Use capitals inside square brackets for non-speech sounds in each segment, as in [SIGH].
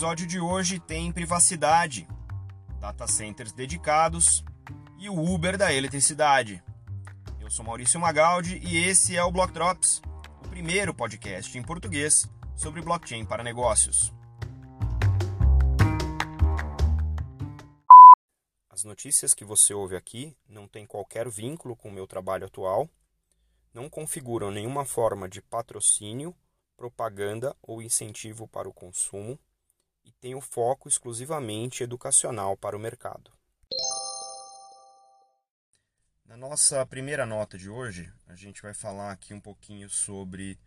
episódio de hoje tem privacidade, data centers dedicados e o Uber da eletricidade. Eu sou Maurício Magaldi e esse é o Block Drops, o primeiro podcast em português sobre blockchain para negócios. As notícias que você ouve aqui não têm qualquer vínculo com o meu trabalho atual, não configuram nenhuma forma de patrocínio, propaganda ou incentivo para o consumo tem o foco exclusivamente educacional para o mercado. Na nossa primeira nota de hoje, a gente vai falar aqui um pouquinho sobre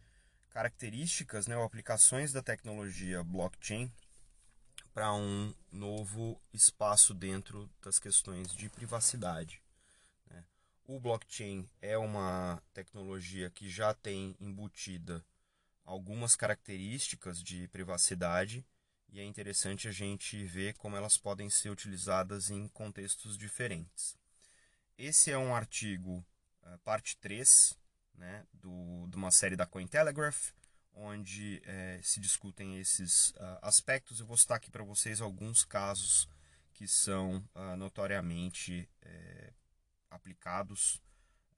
características né, ou aplicações da tecnologia blockchain para um novo espaço dentro das questões de privacidade. Né. O blockchain é uma tecnologia que já tem embutida algumas características de privacidade e é interessante a gente ver como elas podem ser utilizadas em contextos diferentes. Esse é um artigo, uh, parte 3, né, do, de uma série da Cointelegraph, onde é, se discutem esses uh, aspectos. Eu vou citar aqui para vocês alguns casos que são uh, notoriamente é, aplicados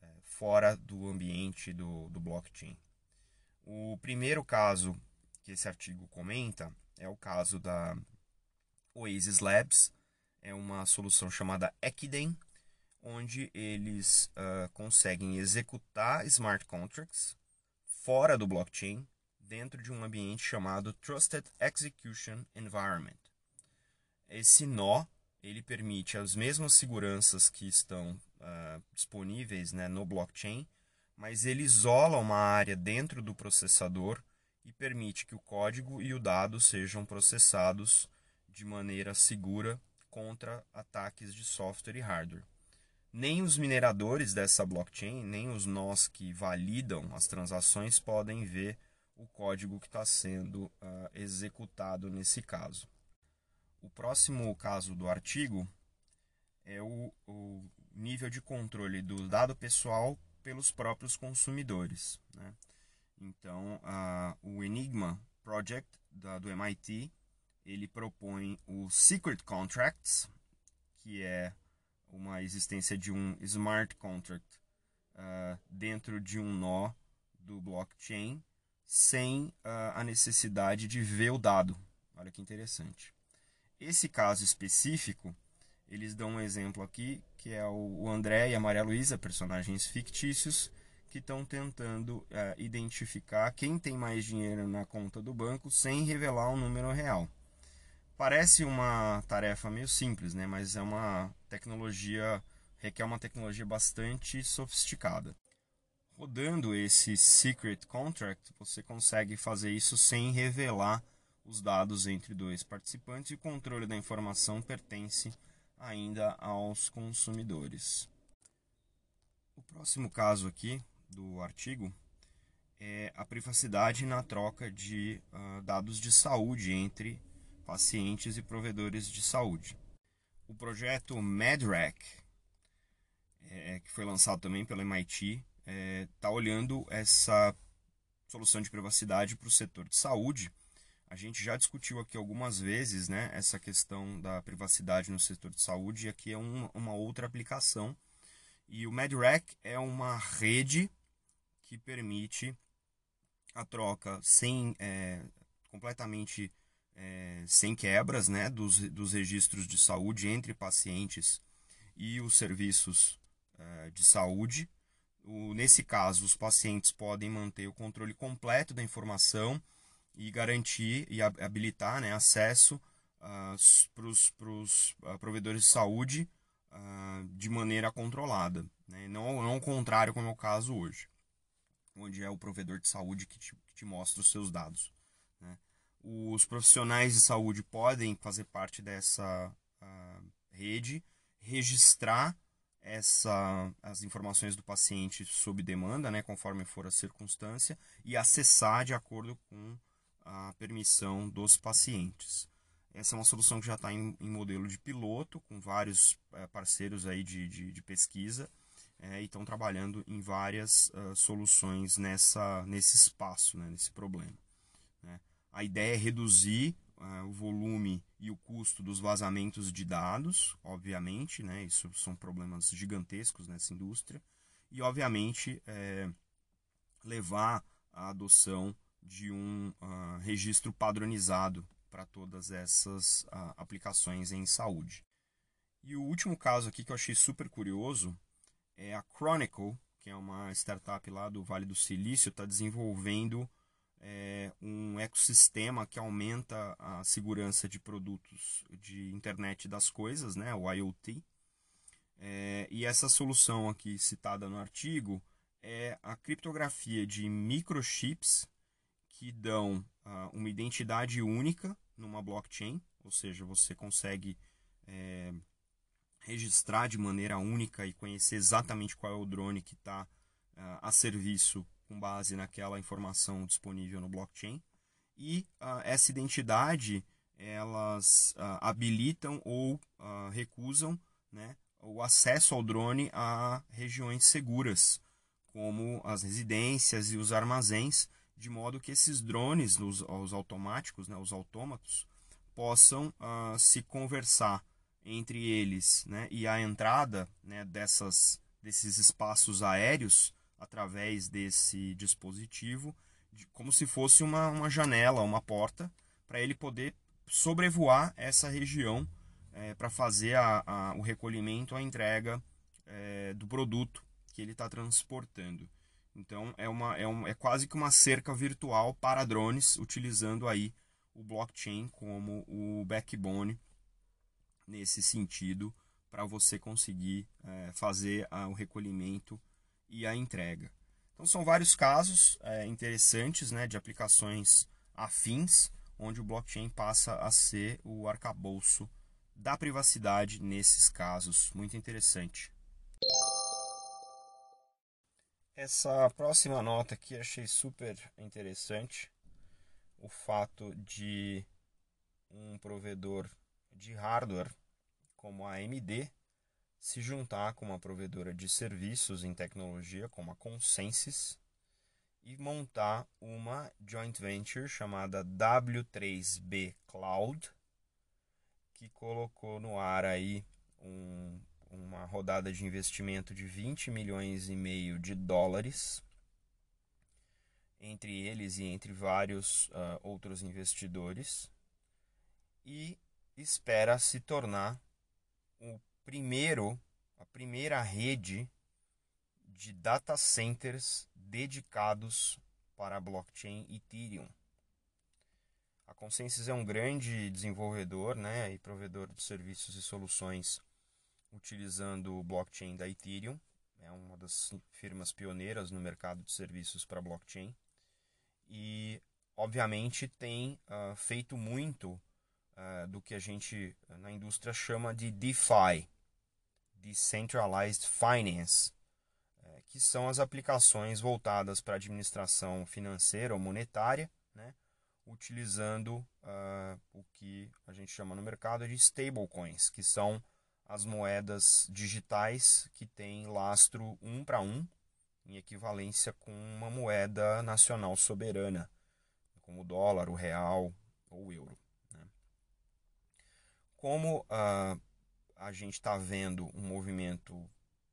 é, fora do ambiente do, do blockchain. O primeiro caso que esse artigo comenta é o caso da Oasis Labs, é uma solução chamada Ekiden, onde eles uh, conseguem executar smart contracts fora do blockchain, dentro de um ambiente chamado Trusted Execution Environment. Esse nó ele permite as mesmas seguranças que estão uh, disponíveis né, no blockchain, mas ele isola uma área dentro do processador e permite que o código e o dado sejam processados de maneira segura contra ataques de software e hardware. Nem os mineradores dessa blockchain, nem os nós que validam as transações podem ver o código que está sendo uh, executado nesse caso. O próximo caso do artigo é o, o nível de controle do dado pessoal pelos próprios consumidores. Né? Então, uh, o Enigma Project da, do MIT ele propõe o Secret Contracts, que é uma existência de um smart contract uh, dentro de um nó do blockchain sem uh, a necessidade de ver o dado. Olha que interessante. Esse caso específico, eles dão um exemplo aqui, que é o André e a Maria Luísa, personagens fictícios, que estão tentando uh, identificar quem tem mais dinheiro na conta do banco sem revelar um número real. Parece uma tarefa meio simples, né? mas é uma tecnologia, requer uma tecnologia bastante sofisticada. Rodando esse secret contract, você consegue fazer isso sem revelar os dados entre dois participantes e o controle da informação pertence ainda aos consumidores. O próximo caso aqui do artigo é a privacidade na troca de uh, dados de saúde entre pacientes e provedores de saúde. O projeto MedRec, é, que foi lançado também pela MIT, está é, tá olhando essa solução de privacidade para o setor de saúde. A gente já discutiu aqui algumas vezes né, essa questão da privacidade no setor de saúde, e aqui é uma, uma outra aplicação e o MedRec é uma rede que permite a troca sem é, completamente é, sem quebras né, dos, dos registros de saúde entre pacientes e os serviços é, de saúde. O, nesse caso, os pacientes podem manter o controle completo da informação e garantir e habilitar né, acesso uh, para os uh, provedores de saúde uh, de maneira controlada. Né? Não, não o contrário, como é o caso hoje, onde é o provedor de saúde que te, que te mostra os seus dados. Né? Os profissionais de saúde podem fazer parte dessa uh, rede, registrar essa, as informações do paciente sob demanda, né, conforme for a circunstância, e acessar de acordo com a permissão dos pacientes. Essa é uma solução que já está em, em, modelo de piloto, com vários é, parceiros aí de, de, de pesquisa, é, e estão trabalhando em várias uh, soluções nessa, nesse espaço, né, nesse problema. Né. A ideia é reduzir uh, o volume e o custo dos vazamentos de dados, obviamente, né? Isso são problemas gigantescos nessa indústria. E, obviamente, é, levar à adoção de um uh, registro padronizado para todas essas aplicações em saúde. E o último caso aqui que eu achei super curioso é a Chronicle, que é uma startup lá do Vale do Silício, está desenvolvendo é, um ecossistema que aumenta a segurança de produtos de internet das coisas, né, o IoT. É, e essa solução aqui citada no artigo é a criptografia de microchips que dão uh, uma identidade única numa blockchain, ou seja, você consegue é, registrar de maneira única e conhecer exatamente qual é o drone que está uh, a serviço com base naquela informação disponível no blockchain. E uh, essa identidade elas uh, habilitam ou recusam né, o acesso ao drone a regiões seguras, como as residências e os armazéns, de modo que esses drones, os, os automáticos, né, os autômatos, possam se conversar entre eles né, e a entrada né, dessas, desses espaços aéreos através desse dispositivo, de, como se fosse uma, uma janela, uma porta, para ele poder sobrevoar essa região é, para fazer a, a, o recolhimento, a entrega é, do produto que ele está transportando. Então é, uma, é, um, é quase que uma cerca virtual para drones, utilizando aí o blockchain como o backbone nesse sentido para você conseguir é, fazer a, o recolhimento e a entrega. Então são vários casos é, interessantes né, de aplicações afins, onde o blockchain passa a ser o arcabouço da privacidade nesses casos. Muito interessante. Essa próxima nota aqui achei super interessante. O fato de um provedor de hardware como a AMD se juntar com uma provedora de serviços em tecnologia como a Consensus e montar uma joint venture chamada W3B Cloud, que colocou no ar aí um, uma rodada de investimento de 20 milhões e meio de dólares entre eles e entre vários uh, outros investidores e espera se tornar o primeiro, a primeira rede de data centers dedicados para blockchain Ethereum. A Consensus é um grande desenvolvedor né, e provedor de serviços e soluções utilizando o blockchain da Ethereum. É uma das firmas pioneiras no mercado de serviços para blockchain. E, obviamente, tem uh, feito muito uh, do que a gente na indústria chama de DeFi, Decentralized Finance, uh, que são as aplicações voltadas para administração financeira ou monetária, né, utilizando uh, o que a gente chama no mercado de stablecoins, que são as moedas digitais que têm lastro um para um, em equivalência com uma moeda nacional soberana, como o dólar, o real ou o euro como uh, a gente está vendo um movimento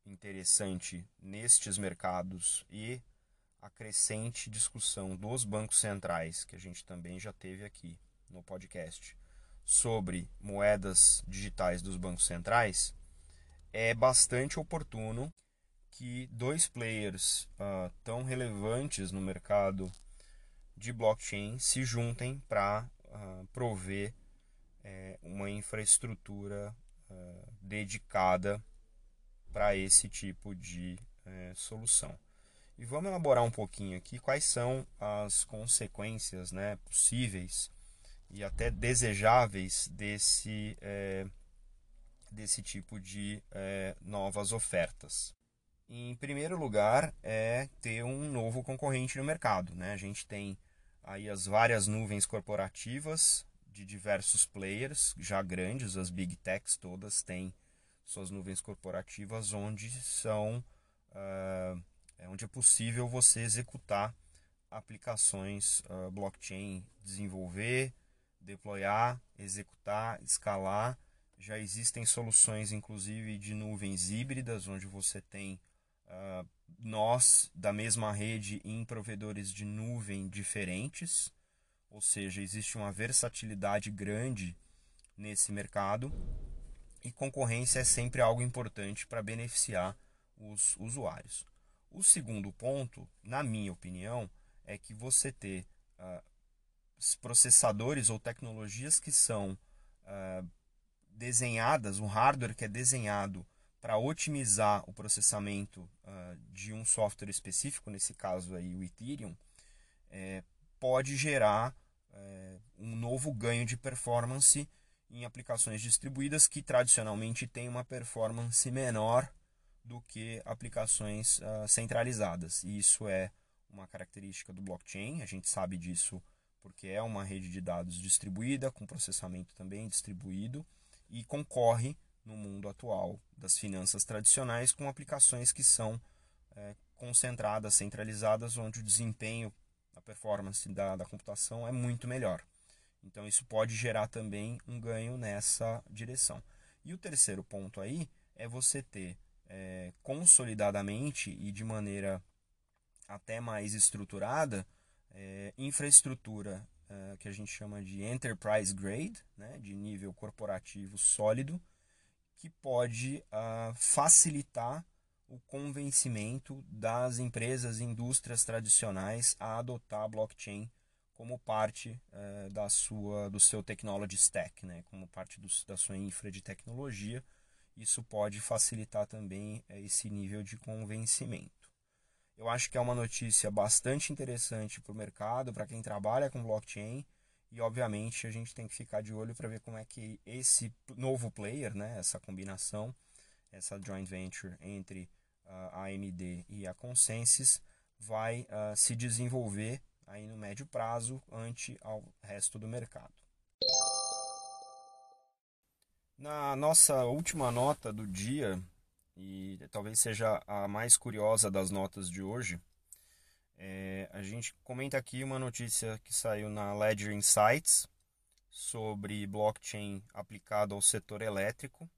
interessante nestes mercados e a crescente discussão dos bancos centrais, que a gente também já teve aqui no podcast, sobre moedas digitais dos bancos centrais, é bastante oportuno que dois players uh, tão relevantes no mercado de blockchain se juntem para uh, prover é, uma infraestrutura uh, dedicada para esse tipo de é, solução. E vamos elaborar um pouquinho aqui quais são as consequências né, possíveis e até desejáveis desse, é, desse tipo de é, novas ofertas. Em primeiro lugar, é ter um novo concorrente no mercado. Né? A gente tem aí as várias nuvens corporativas de diversos players já grandes, as big techs todas têm suas nuvens corporativas onde são uh, onde é possível você executar aplicações uh, blockchain, desenvolver, deployar, executar, escalar. Já existem soluções, inclusive, de nuvens híbridas, onde você tem uh, nós da mesma rede em provedores de nuvem diferentes. Ou seja, existe uma versatilidade grande nesse mercado e concorrência é sempre algo importante para beneficiar os usuários. O segundo ponto, na minha opinião, é que você ter uh, processadores ou tecnologias que são uh, desenhadas, um hardware que é desenhado para otimizar o processamento uh, de um software específico, nesse caso aí o Ethereum, é, pode gerar é, um novo ganho de performance em aplicações distribuídas que tradicionalmente têm uma performance menor do que aplicações uh, centralizadas. E isso é uma característica do blockchain, a gente sabe disso porque é uma rede de dados distribuída, com processamento também distribuído, e concorre no mundo atual das finanças tradicionais com aplicações que são é, concentradas, centralizadas, onde o desempenho, performance da, da computação é muito melhor. Então isso pode gerar também um ganho nessa direção. E o terceiro ponto aí é você ter é, consolidadamente e de maneira até mais estruturada é, infraestrutura é, que a gente chama de enterprise grade, né, de nível corporativo sólido, que pode uh, facilitar o convencimento das empresas e indústrias tradicionais a adotar blockchain como parte uh, da sua, do seu technology stack, né, como parte do, da sua infra de tecnologia. Isso pode facilitar também uh, esse nível de convencimento. Eu acho que é uma notícia bastante interessante para o mercado, para quem trabalha com blockchain. E obviamente a gente tem que ficar de olho para ver como é que esse novo player, né, essa combinação, essa joint venture entre a AMD e a Consensus vai uh, se desenvolver aí no médio prazo ante ao resto do mercado. Na nossa última nota do dia, e talvez seja a mais curiosa das notas de hoje. É, a gente comenta aqui uma notícia que saiu na Ledger Insights sobre blockchain aplicado ao setor elétrico.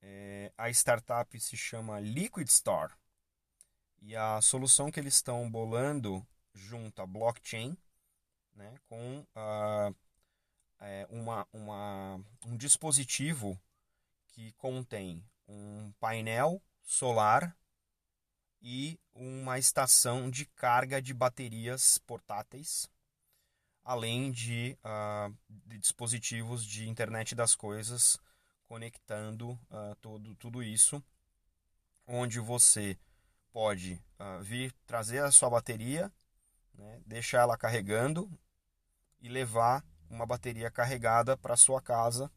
É, a startup se chama Liquidstar e a solução que eles estão bolando junta blockchain né, com uh, é, uma, uma, um dispositivo que contém um painel solar e uma estação de carga de baterias portáteis, além de, uh, de dispositivos de internet das coisas conectando uh, todo, tudo isso, onde você pode uh, vir trazer a sua bateria, né, deixar ela carregando e levar uma bateria carregada para sua casa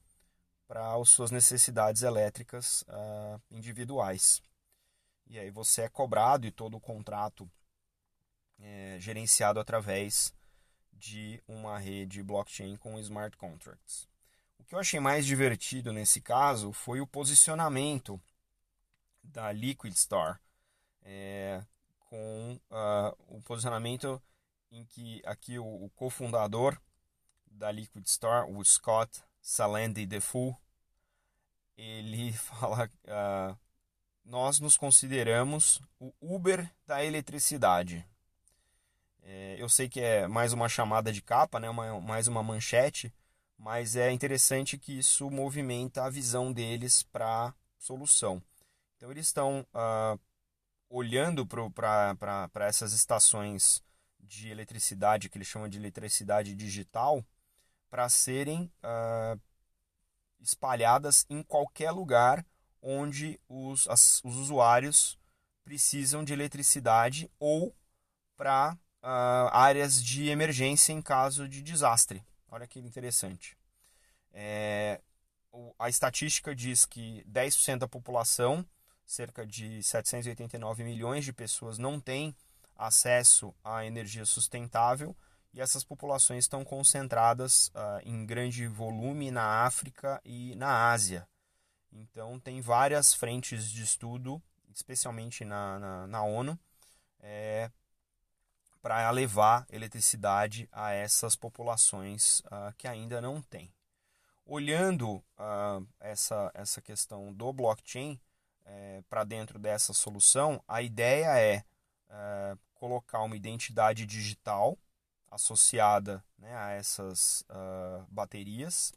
para as suas necessidades elétricas uh, individuais. E aí você é cobrado e todo o contrato é gerenciado através de uma rede blockchain com smart contracts. O que eu achei mais divertido nesse caso foi o posicionamento da Liquidstar, é, com uh, o posicionamento em que aqui o, o cofundador da Liquidstar, o Scott Salendi Defoe, ele [LAUGHS] fala: uh, Nós nos consideramos o Uber da eletricidade. É, eu sei que é mais uma chamada de capa, né, uma, mais uma manchete, mas é interessante que isso movimenta a visão deles para a solução. Então, eles estão uh, olhando para essas estações de eletricidade, que eles chamam de eletricidade digital, para serem uh, espalhadas em qualquer lugar onde os, as, os usuários precisam de eletricidade ou para uh, áreas de emergência em caso de desastre. Olha que interessante. É, a estatística diz que 10% da população, cerca de 789 milhões de pessoas, não tem acesso à energia sustentável e essas populações estão concentradas uh, em grande volume na África e na Ásia. Então, tem várias frentes de estudo, especialmente na, na, na ONU, é, para levar eletricidade a essas populações uh, que ainda não têm. Olhando uh, essa, essa questão do blockchain é, para dentro dessa solução, a ideia é, é colocar uma identidade digital associada né, a essas uh, baterias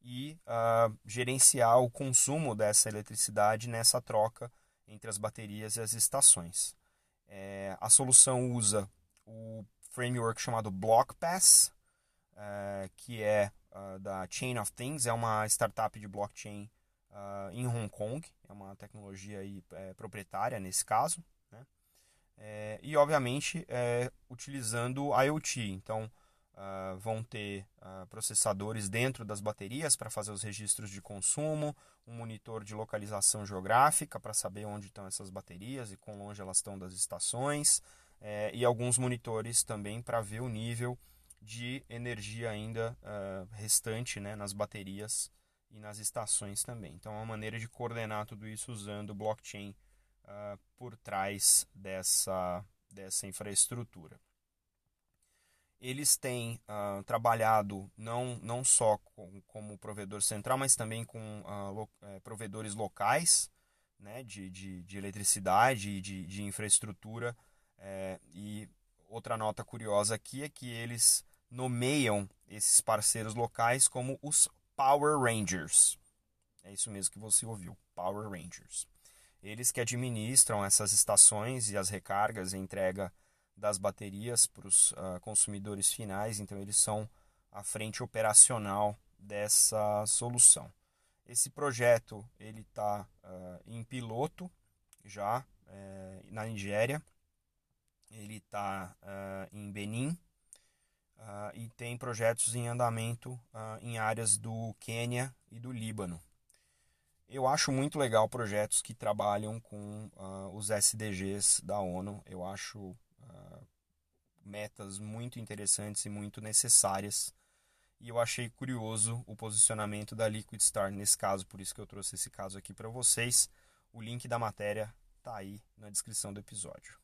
e uh, gerenciar o consumo dessa eletricidade nessa troca entre as baterias e as estações. É, a solução usa o framework chamado BlockPass, é, que é uh, da Chain of Things, é uma startup de blockchain uh, em Hong Kong, é uma tecnologia aí, é, proprietária nesse caso, né? é, e obviamente é, utilizando IoT, então uh, vão ter processadores dentro das baterias para fazer os registros de consumo, um monitor de localização geográfica para saber onde estão essas baterias e quão longe elas estão das estações, é, e alguns monitores também para ver o nível de energia ainda uh, restante né, nas baterias e nas estações também. Então, é uma maneira de coordenar tudo isso usando o blockchain uh, por trás dessa, dessa infraestrutura. Eles têm uh, trabalhado não, não só com, como provedor central, mas também com lo, eh, provedores locais né, de, de, de eletricidade e de, de infraestrutura é, e outra nota curiosa aqui é que eles nomeiam esses parceiros locais como os Power Rangers. É isso mesmo que você ouviu, Power Rangers. Eles que administram essas estações e as recargas e entrega das baterias para os uh, consumidores finais, então eles são a frente operacional dessa solução. Esse projeto ele está uh, em piloto já é, na Nigéria ele está uh, ah, em Benin uh, e tem projetos em andamento uh, em áreas do Quênia e do Líbano. Eu acho muito legal projetos que trabalham com os SDGs da ONU. Eu acho metas muito interessantes e muito necessárias. E eu achei curioso o posicionamento da Liquid Star nesse caso, por isso que eu trouxe esse caso aqui para vocês. O link da matéria está aí na descrição do episódio.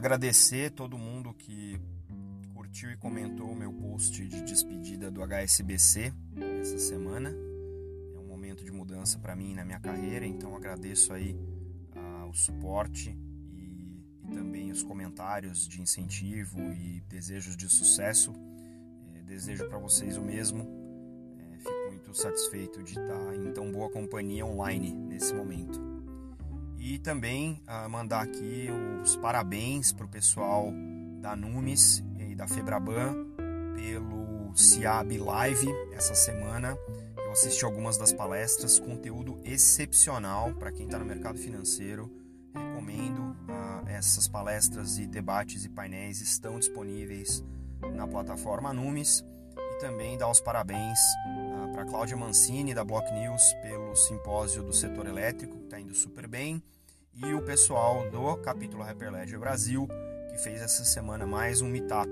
Agradecer todo mundo que curtiu e comentou o meu post de despedida do HSBC essa semana. É um momento de mudança para mim na minha carreira, então agradeço aí ah, o suporte e, e, também os comentários de incentivo e desejos de sucesso. É, desejo para vocês o mesmo. É, fico muito satisfeito de estar em tão boa companhia online nesse momento. E também uh, mandar aqui os parabéns para o pessoal da Numes e da Febraban pelo CIAB Live essa semana. Eu assisti algumas das palestras, conteúdo excepcional para quem está no mercado financeiro. Recomendo uh, essas palestras e debates e painéis estão disponíveis na plataforma Numes e também dar os parabéns ah, para Cláudia Mancini da Block News pelo simpósio do setor elétrico, que está indo super bem e o pessoal do capítulo Hyperledger Brasil, que fez essa semana mais um meetup.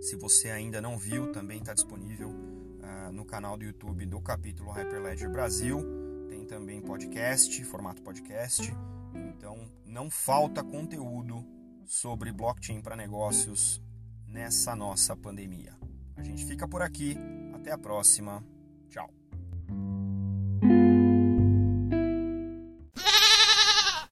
Se você ainda não viu, também está disponível uh, no canal do YouTube do capítulo Hyperledger Brasil. Tem também podcast, formato podcast. Então não falta conteúdo sobre blockchain para negócios nessa nossa pandemia. A gente fica por aqui. Até a próxima. Tchau.